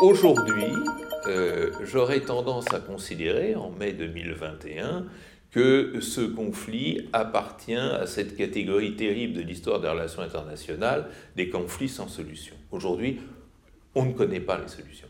Aujourd'hui, euh, j'aurais tendance à considérer, en mai 2021, que ce conflit appartient à cette catégorie terrible de l'histoire des relations internationales, des conflits sans solution. Aujourd'hui, on ne connaît pas les solutions.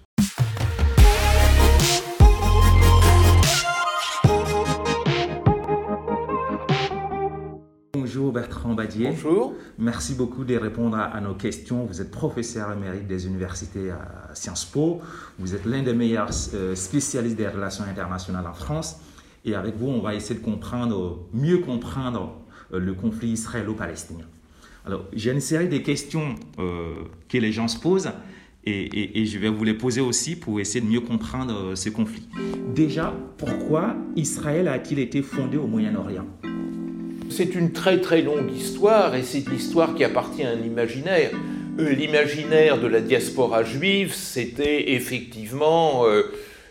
Bonjour Bertrand Badier. Bonjour. Merci beaucoup de répondre à, nos questions. Vous êtes professeur émérite des universités à Sciences Po. Vous êtes l'un des meilleurs euh, spécialistes des relations internationales en France. Et avec vous, on va essayer de comprendre, mieux comprendre euh, le conflit israélo-palestinien. Alors, j'ai une série de questions euh, que les gens se posent et, et, je vais vous les poser aussi pour essayer de mieux comprendre ce conflit. Déjà, pourquoi Israël a-t-il été fondé au Moyen-Orient? C'est une très très longue histoire et c'est l'histoire qui appartient à un imaginaire. Euh, l'imaginaire de la diaspora juive, c'était effectivement euh,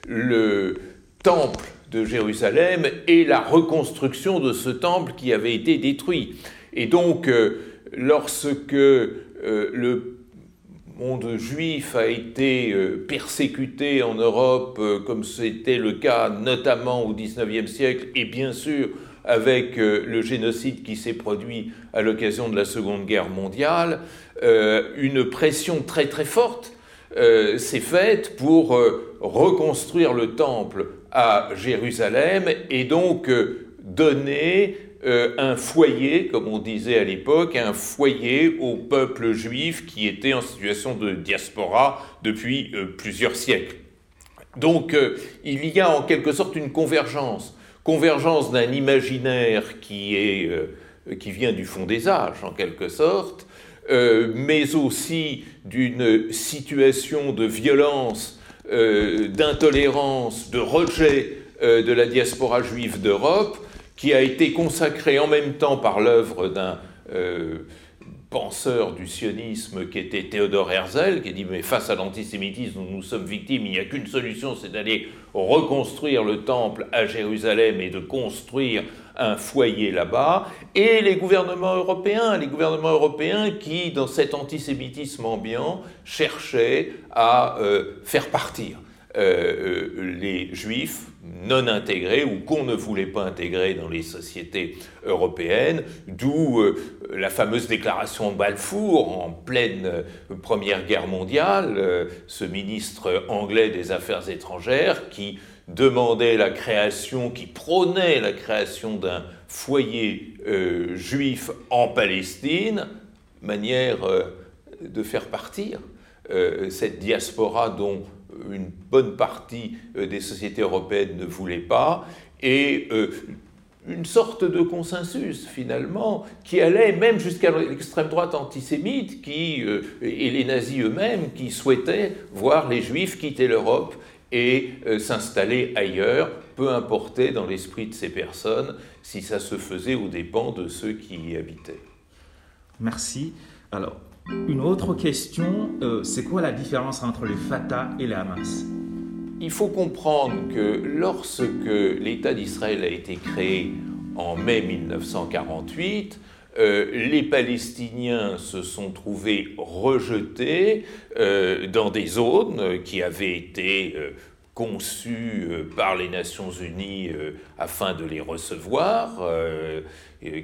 le temple de Jérusalem et la reconstruction de ce temple qui avait été détruit. Et donc, euh, lorsque le monde juif a été persécuté en Europe, comme c'était le cas notamment au XIXe siècle, et bien sûr avec euh, le génocide qui s'est produit à l'occasion de la Seconde Guerre mondiale, euh, une pression très très forte euh, s'est faite pour reconstruire le temple à Jérusalem et donc donner un foyer, comme on disait à l'époque, un foyer au peuple juif qui était en situation de diaspora depuis plusieurs siècles. Donc il y a en quelque sorte une convergence convergence d'un imaginaire euh, qui vient du fond des âges, en quelque sorte, euh, mais aussi d'une situation de violence, euh, d'intolérance, de rejet de la diaspora juive d'Europe, qui a été consacrée en même temps par l'œuvre d'un penseur du sionisme qui était Théodore Herzl, qui dit mais face à l'antisémitisme dont nous sommes victimes, il n'y a qu'une solution, c'est d'aller reconstruire le temple à Jérusalem et de construire un foyer là-bas, et les gouvernements européens, les gouvernements européens qui, dans cet antisémitisme ambiant, cherchaient à euh, faire partir euh, euh, les juifs non intégrés ou qu'on ne voulait pas intégrer dans les sociétés européennes, d'où euh, la fameuse déclaration Balfour en pleine Première Guerre mondiale, ce ministre anglais des Affaires étrangères qui demandait la création, qui prônait la création d'un foyer juif en Palestine, manière de faire partir cette diaspora dont une bonne partie euh, des sociétés européennes ne voulaient pas, et euh, une sorte de consensus finalement qui allait même jusqu'à l'extrême droite antisémite qui, euh, et les nazis eux-mêmes qui souhaitaient voir les juifs quitter l'Europe et s'installer ailleurs, peu importait dans l'esprit de ces personnes si ça se faisait aux dépens de ceux qui y habitaient. Merci. Alors, une autre question, euh, c'est quoi la différence entre le Fatah et le Hamas? Il faut comprendre que lorsque l'État d'Israël a été créé en mai 1948, euh, les Palestiniens se sont trouvés rejetés euh, dans des zones qui avaient été conçues par les Nations Unies afin de les recevoir euh,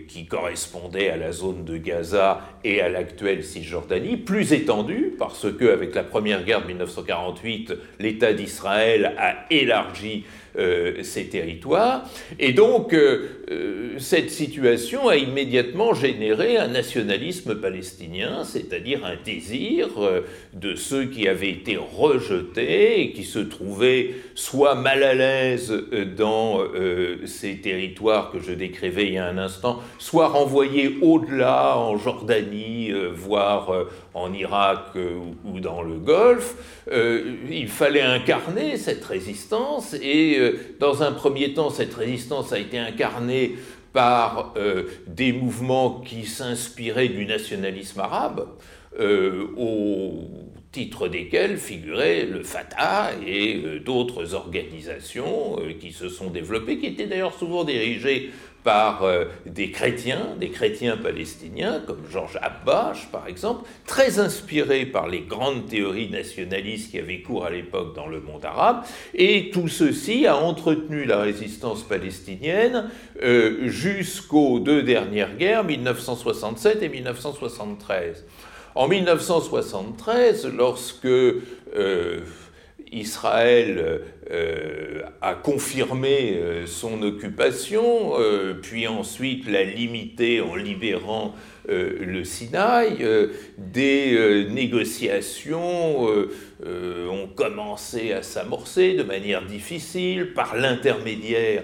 qui correspondait à la zone de Gaza et à l'actuelle Cisjordanie, plus étendue, parce que avec la première guerre de 1948, l'État d'Israël a élargi euh, ces territoires. Et donc, euh, euh, cette situation a immédiatement généré un nationalisme palestinien, c'est-à-dire un désir de ceux qui avaient été rejetés et qui se trouvaient soit mal à l'aise dans ces territoires que je décrivais il y a un instant, soit renvoyés au-delà, en Jordanie, voire en Irak ou dans le Golfe. il fallait incarner cette résistance et dans un premier temps, cette résistance a été incarnée par euh, des mouvements qui s'inspiraient du nationalisme arabe, euh, titre desquels figurait le Fatah et d'autres organisations qui se sont développées, qui étaient d'ailleurs souvent dirigées par euh, des chrétiens, des chrétiens palestiniens, comme Georges Abbash par exemple, très inspirés par les grandes théories nationalistes qui avaient cours à l'époque dans le monde arabe, et tout ceci a entretenu la résistance palestinienne euh, jusqu'aux deux dernières guerres, 1967 et 1973. En 1973, lorsque euh, Israël euh, a confirmé euh, son occupation, puis ensuite l'a limité en libérant le Sinaï. des négociations ont commencé à s'amorcer de manière difficile par l'intermédiaire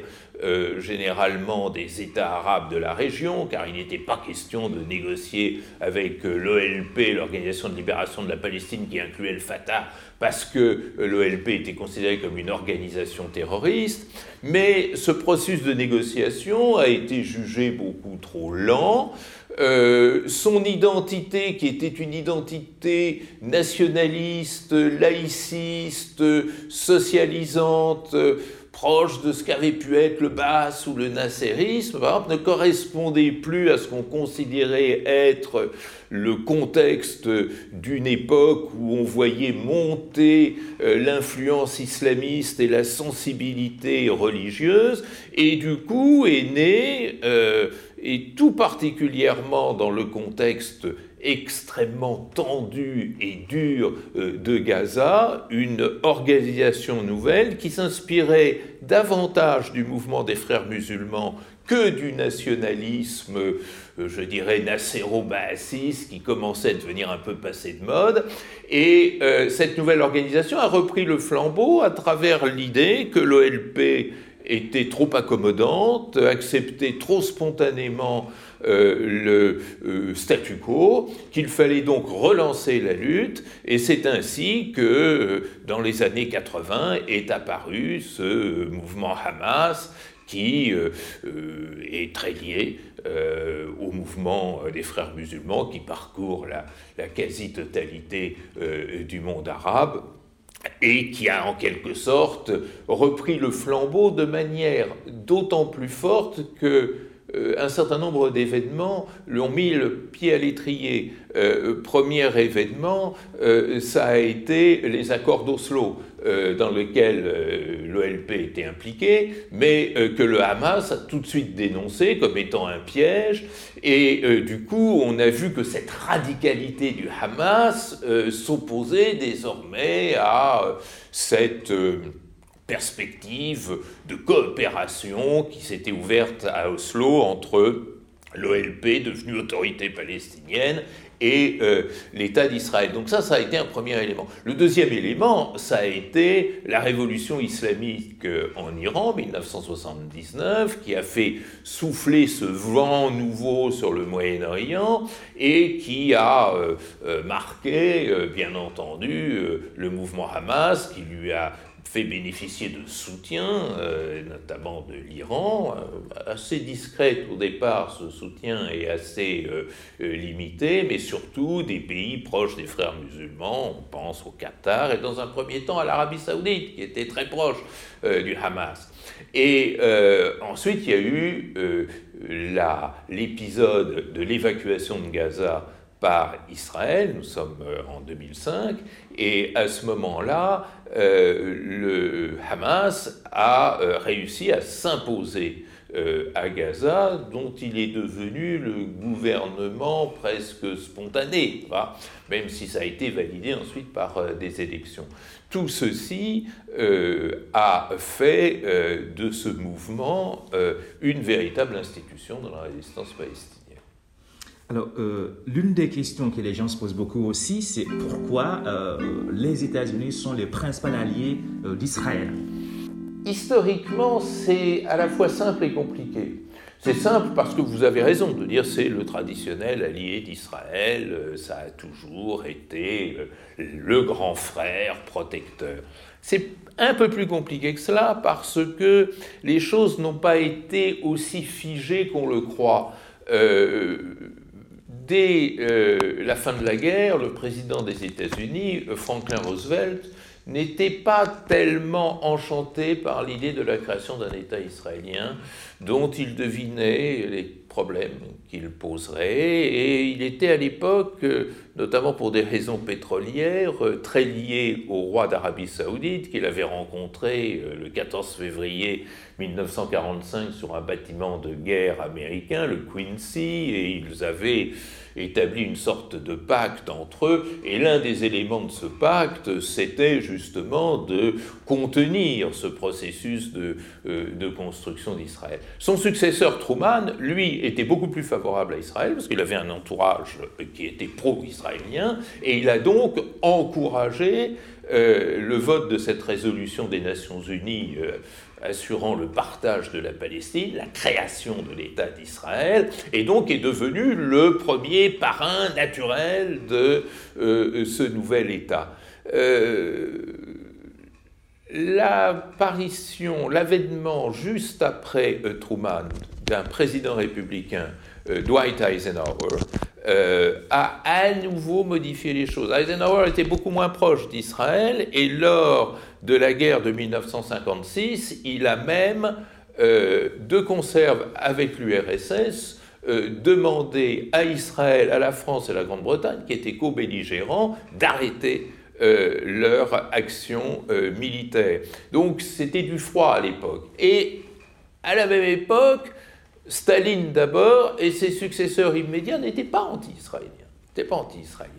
généralement des États arabes de la région, car il n'était pas question de négocier avec l'OLP, l'Organisation de libération de la Palestine, qui incluait le Fatah, parce que l'OLP était considéré comme une organisation terroriste, mais ce processus de négociation a été jugé beaucoup trop lent. Euh, son identité, qui était une identité nationaliste, laïciste, socialisante, proche de ce qu'avait pu être le Bas ou le nasserisme, ne correspondait plus à ce qu'on considérait être le contexte d'une époque où on voyait monter euh, l'influence islamiste et la sensibilité religieuse, et du coup est né, euh, et tout particulièrement dans le contexte extrêmement tendu et dur euh, de Gaza, une organisation nouvelle qui s'inspirait davantage du mouvement des frères musulmans que du nationalisme, euh, je dirais, nasséro qui commençait à devenir un peu passé de mode. Et euh, cette nouvelle organisation a repris le flambeau à travers l'idée que l'OLP était trop accommodante, acceptait trop spontanément euh, le statu quo, qu'il fallait donc relancer la lutte, et c'est ainsi que dans les années 80 est apparu ce mouvement Hamas qui euh, euh, est très lié euh, au mouvement des frères musulmans qui parcourt la quasi-totalité du monde arabe et qui a en quelque sorte repris le flambeau de manière d'autant plus forte que euh, un certain nombre d'événements lui ont mis le pied à l'étrier. Euh, premier événement, euh, ça a été les accords d'Oslo, dans lesquels l'OLP était impliqué, mais que le Hamas a tout de suite dénoncé comme étant un piège. Et du coup, on a vu que cette radicalité du Hamas s'opposait désormais à cette perspective de coopération qui s'était ouverte à Oslo entre l'OLP, devenue autorité palestinienne, et euh, l'État d'Israël. Donc ça, ça a été un premier élément. Le deuxième élément, ça a été la révolution islamique euh, en Iran, 1979, qui a fait souffler ce vent nouveau sur le Moyen-Orient et qui a euh, marqué, bien entendu, le mouvement Hamas, qui lui a fait bénéficier de soutien, euh, notamment de l'Iran, euh, assez discrète au départ, ce soutien est assez euh, limité, mais surtout des pays proches des frères musulmans, on pense au Qatar et dans un premier temps à l'Arabie saoudite, qui était très proche du Hamas. Et ensuite, il y a eu l'épisode de l'évacuation de Gaza par Israël, nous sommes en 2005, et à ce moment-là, euh, le Hamas a euh, réussi à s'imposer euh, à Gaza, dont il est devenu le gouvernement presque spontané, même si ça a été validé ensuite par des élections. Tout ceci a fait de ce mouvement une véritable institution dans la résistance palestinienne. Alors, euh, l'une des questions que les gens se posent beaucoup aussi, c'est pourquoi euh, les États-Unis sont les principaux alliés euh, d'Israël? Historiquement, c'est à la fois simple et compliqué. C'est simple parce que vous avez raison de dire c'est le traditionnel allié d'Israël, ça a toujours été le grand frère protecteur. C'est un peu plus compliqué que cela parce que les choses n'ont pas été aussi figées qu'on le croit dès la fin de la guerre, le président des États-Unis, Franklin Roosevelt, n'était pas tellement enchanté par l'idée de la création d'un État israélien dont il devinait les problèmes qu'il poserait et il était à l'époque, notamment pour des raisons pétrolières, très lié au roi d'Arabie saoudite qu'il avait rencontré euh, le 14 février 1945 sur un bâtiment de guerre américain, le Quincy, et ils avaient établi une sorte de pacte entre eux, et l'un des éléments de ce pacte, c'était justement de contenir ce processus de, euh, de construction d'Israël. Son successeur Truman, lui, était beaucoup plus favorable à Israël, parce qu'il avait un entourage qui était pro-israélien, et il a donc encouragé euh, le vote de cette résolution des Nations Unies euh, assurant le partage de la Palestine, la création de l'État d'Israël, et donc est devenu le premier parrain naturel de euh, ce nouvel État. L'apparition, l'avènement juste après Truman d'un président républicain, Dwight Eisenhower, euh, a à nouveau modifié les choses. Eisenhower était beaucoup moins proche d'Israël et lors de la guerre de 1956, il a même, euh, de conserve avec l'URSS, euh, demandé à Israël, à la France et à la Grande-Bretagne, qui étaient co-belligérants, d'arrêter leur action militaire. Donc c'était du froid à l'époque. Et à la même époque, Staline d'abord et ses successeurs immédiats n'étaient pas anti-israéliens. Pas anti-israéliens.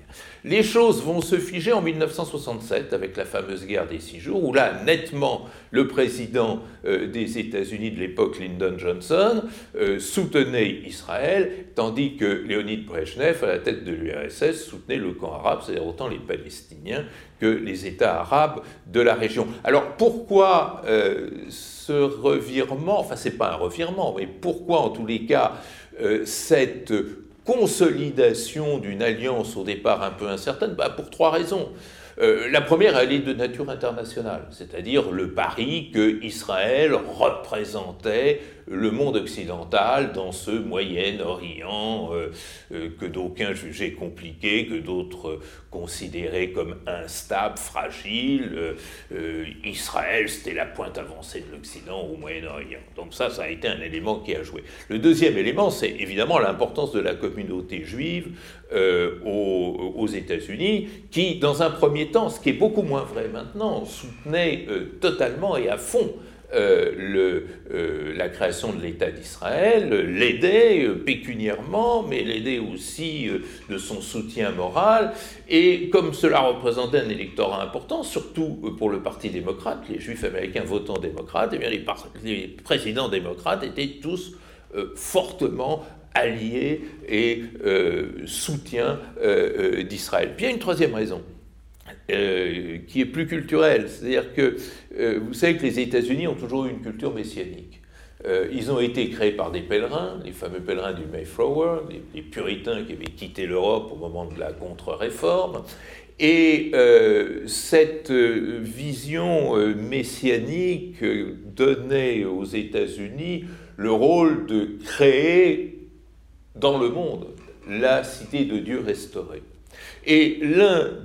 Les choses vont se figer en 1967 avec la fameuse guerre des six jours, où là, nettement, le président euh, des États-Unis de l'époque, Lyndon Johnson, euh, soutenait Israël, tandis que Léonid Brezhnev, à la tête de l'URSS, soutenait le camp arabe, c'est-à-dire autant les Palestiniens que les États arabes de la région. Alors pourquoi euh, ce revirement, enfin c'est pas un revirement, mais pourquoi en tous les cas cette consolidation d'une alliance au départ un peu incertaine bah, Pour trois raisons. Euh, la première, elle est de nature internationale, c'est-à-dire le pari que Israël représentait le monde occidental dans ce Moyen-Orient euh, euh, que d'aucuns jugeaient compliqué, que d'autres considéraient comme instable, fragile. Israël, c'était la pointe avancée de l'Occident au Moyen-Orient. Donc ça, ça a été un élément qui a joué. Le deuxième élément, c'est évidemment l'importance de la communauté juive aux États-Unis, qui, dans un premier temps, ce qui est beaucoup moins vrai maintenant, soutenait totalement et à fond euh, euh, la création de l'État d'Israël, euh, pécuniairement, mais l'aidait aussi de son soutien moral. Et comme cela représentait un électorat important, surtout pour le Parti démocrate, les Juifs américains votant démocrates, et eh bien les, les, présidents démocrates étaient tous fortement alliés et soutiens d'Israël. Puis il y a une troisième raison. Euh, qui est plus culturel. C'est-à-dire que euh, vous savez que les États-Unis ont toujours eu une culture messianique. Euh, ils ont été créés par des pèlerins, les fameux pèlerins du Mayflower, les, puritains qui avaient quitté l'Europe au moment de la contre-réforme. Et cette vision messianique donnait aux États-Unis le rôle de créer dans le monde la cité de Dieu restaurée. Et euh,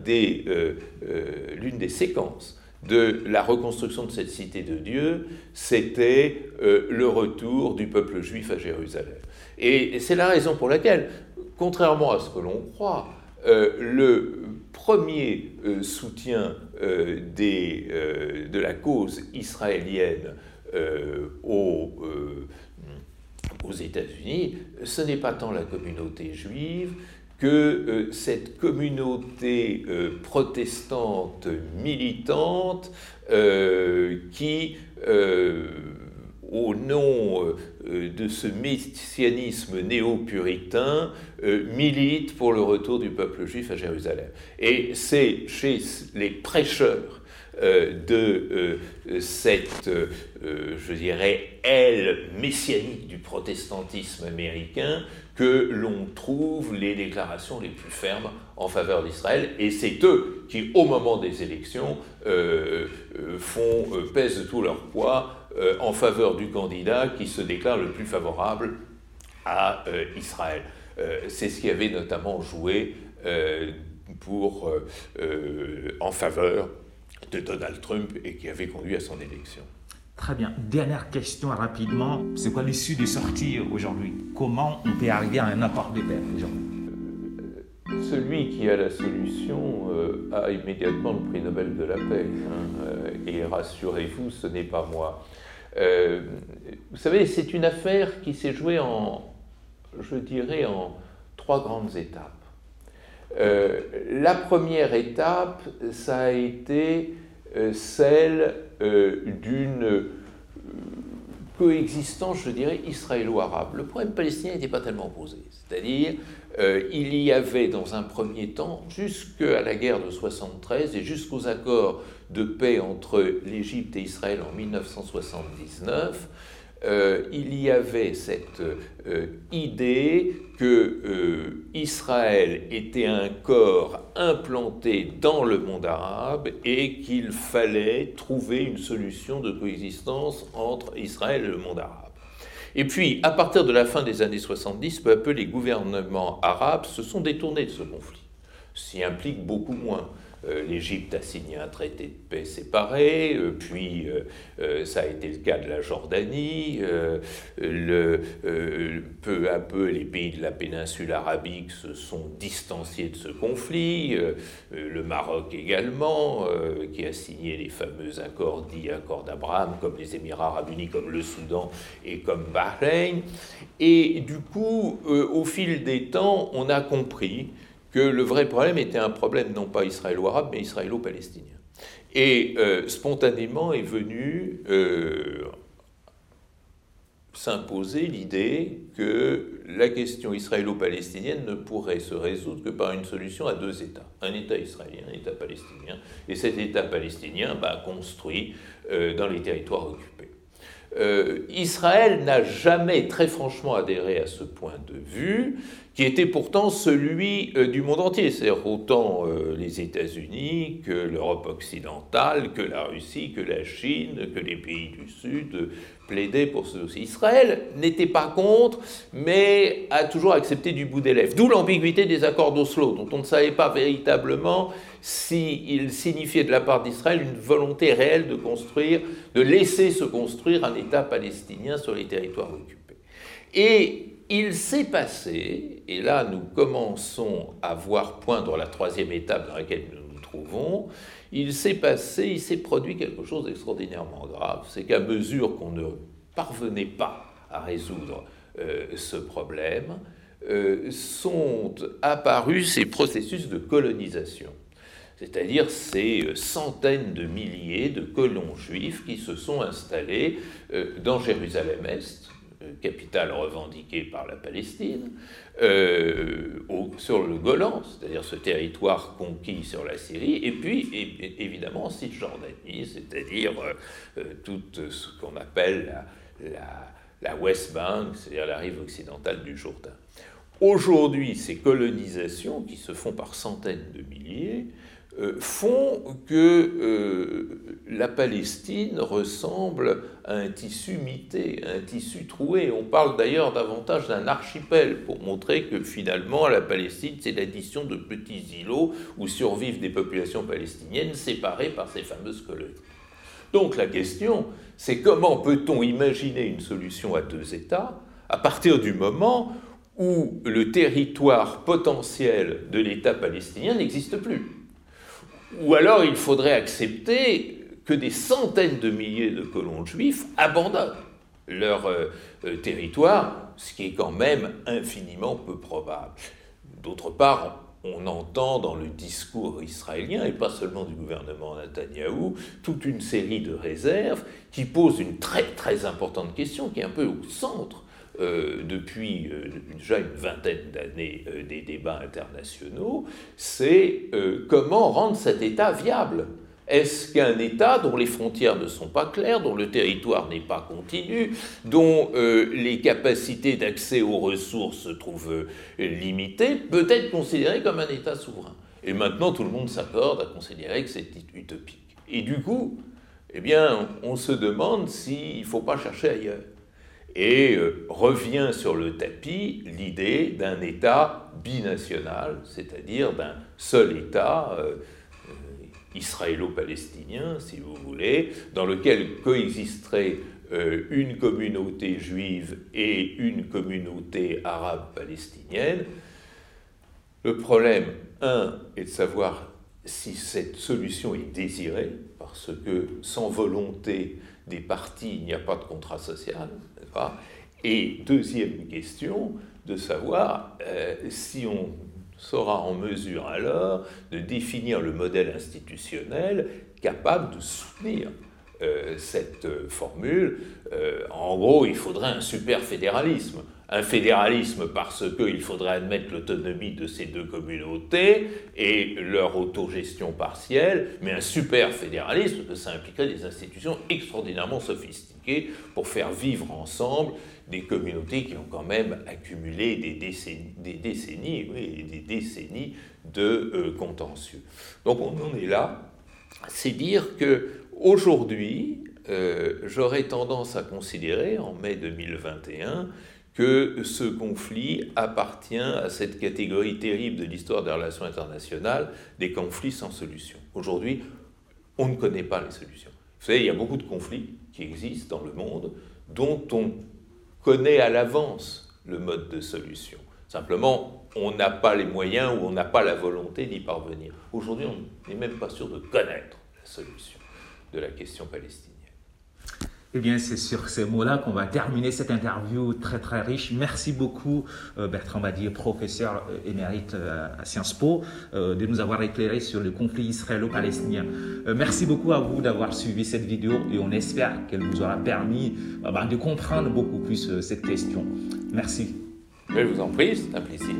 euh, l'une des séquences de la reconstruction de cette cité de Dieu, c'était euh, le retour du peuple juif à Jérusalem. Et c'est la raison pour laquelle, contrairement à ce que l'on croit, le premier soutien des, de la cause israélienne aux, aux États-Unis, ce n'est pas tant la communauté juive que euh, cette communauté euh, protestante militante euh, qui, au nom de ce messianisme néo-puritain, milite pour le retour du peuple juif à Jérusalem. Et c'est chez les prêcheurs de cette, je dirais, aile messianique du protestantisme américain que l'on trouve les déclarations les plus fermes en faveur d'Israël, et c'est eux qui, au moment des élections, euh, euh, font, euh, pèsent tout leur poids en faveur du candidat qui se déclare le plus favorable à Israël. C'est ce qui avait notamment joué en faveur de Donald Trump et qui avait conduit à son élection. Très bien. Dernière question rapidement. C'est quoi l'issue de sortie aujourd'hui? Comment on peut arriver à un accord de paix aujourd'hui? Celui qui a la solution euh, a immédiatement le prix Nobel de la paix. Hein, euh, et rassurez-vous, ce n'est pas moi. Euh, vous savez, c'est une affaire qui s'est jouée en, je dirais, en trois grandes étapes. La première étape, ça a été celle d'une coexistence, je dirais, israélo-arabe. Le problème palestinien n'était pas tellement posé. C'est-à-dire, euh, il y avait dans un premier temps, jusqu'à la guerre de 73 et jusqu'aux accords de paix entre l'Égypte et Israël en 1979, euh, il y avait cette euh, idée que Israël était un corps implanté dans le monde arabe et qu'il fallait trouver une solution de coexistence entre Israël et le monde arabe. Et puis, à partir de la fin des années 70, peu à peu, les gouvernements arabes se sont détournés de ce conflit, s'y impliquent beaucoup moins. Euh, L'Égypte a signé un traité de paix séparé, euh, puis euh, ça a été le cas de la Jordanie. Le, peu à peu, les pays de la péninsule arabique se sont distanciés de ce conflit. le Maroc également, qui a signé les fameux accords dits accords d'Abraham, comme les Émirats arabes unis, comme le Soudan et comme Bahreïn. Et du coup, au fil des temps, on a compris que le vrai problème était un problème non pas israélo-arabe, mais israélo-palestinien. Et euh, spontanément est venue euh, s'imposer l'idée que la question israélo-palestinienne ne pourrait se résoudre que par une solution à deux États, un État israélien, un État palestinien, et cet État palestinien bah, construit euh, dans les territoires occupés. Israël n'a jamais très franchement adhéré à ce point de vue, qui était pourtant celui euh, du monde entier, c'est-à-dire autant euh, les États-Unis que l'Europe occidentale, que la Russie, que la Chine, que les pays du Sud plaidaient pour ce dossier. Israël n'était pas contre, mais a toujours accepté du bout des lèvres. D'où l'ambiguïté des accords d'Oslo, dont on ne savait pas véritablement s'ils signifiaient de la part d'Israël une volonté réelle de construire, de laisser se construire un État palestinien sur les territoires occupés. Et il s'est passé, et là nous commençons à voir poindre la troisième étape dans laquelle nous il s'est passé, il s'est produit quelque chose d'extraordinairement grave, c'est qu'à mesure qu'on ne parvenait pas à résoudre euh, ce problème, euh, sont apparus ces processus de colonisation. C'est-à-dire ces centaines de milliers de colons juifs qui se sont installés euh, dans Jérusalem-Est, euh, capitale revendiquée par la Palestine, euh, sur le Golan, c'est-à-dire ce territoire conquis sur la Syrie, et puis évidemment en Cisjordanie, c'est-à-dire euh, tout ce qu'on appelle la, West Bank, c'est-à-dire la rive occidentale du Jourdain. Aujourd'hui, ces colonisations, qui se font par centaines de milliers, euh, font que euh, la Palestine ressemble à un tissu mité, un tissu troué. On parle d'ailleurs davantage d'un archipel pour montrer que finalement la Palestine, c'est l'addition de petits îlots où survivent des populations palestiniennes séparées par ces fameuses colonies. Donc la question, c'est comment peut-on imaginer une solution à deux États à partir du moment où le territoire potentiel de l'État palestinien n'existe plus? Ou alors il faudrait accepter que des centaines de milliers de colons juifs abandonnent leur euh, euh, territoire, ce qui est quand même infiniment peu probable. D'autre part, on entend dans le discours israélien, et pas seulement du gouvernement Netanyahou, toute une série de réserves qui posent une très très importante question qui est un peu au centre euh, depuis euh, déjà une vingtaine d'années euh, des débats internationaux, c'est comment rendre cet État viable. Est-ce qu'un État dont les frontières ne sont pas claires, dont le territoire n'est pas continu, dont les capacités d'accès aux ressources se trouvent limitées, peut être considéré comme un État souverain? Et maintenant, tout le monde s'accorde à considérer que c'est utopique. Et du coup, eh bien, on se demande s'il ne faut pas chercher ailleurs. Et euh, revient sur le tapis l'idée d'un État binational, c'est-à-dire d'un seul État euh, euh, israélo-palestinien, si vous voulez, dans lequel coexisterait une communauté juive et une communauté arabe palestinienne. Le problème, un, est de savoir si cette solution est désirée, parce que sans volonté des partis, il n'y a pas de contrat social. Et deuxième question, de savoir euh, si on sera en mesure alors de définir le modèle institutionnel capable de soutenir euh, cette euh, formule. en gros, il faudrait un super fédéralisme un fédéralisme parce qu'il faudrait admettre l'autonomie de ces deux communautés et leur autogestion partielle, mais un super fédéralisme, que ça impliquerait des institutions extraordinairement sophistiquées pour faire vivre ensemble des communautés qui ont quand même accumulé des décennies, des décennies, oui, des décennies de euh, contentieux. Donc on en est là. C'est dire que aujourd'hui, euh, j'aurais tendance à considérer, en mai 2021, que ce conflit appartient à cette catégorie terrible de l'histoire des relations internationales, des conflits sans solution. Aujourd'hui, on ne connaît pas les solutions. Vous savez, il y a beaucoup de conflits qui existent dans le monde dont on connaît à l'avance le mode de solution. Simplement, on n'a pas les moyens ou on n'a pas la volonté d'y parvenir. Aujourd'hui, on n'est même pas sûr de connaître la solution de la question palestinienne. Eh bien, c'est sur ces mots-là qu'on va terminer cette interview très très riche. Merci beaucoup euh, Bertrand Badier, professeur euh, émérite euh, à Sciences Po, de nous avoir éclairé sur le conflit israélo-palestinien. Merci beaucoup à vous d'avoir suivi cette vidéo et on espère qu'elle vous aura permis bah, de comprendre beaucoup plus cette question. Merci. Je vous en prie, c'est un plaisir.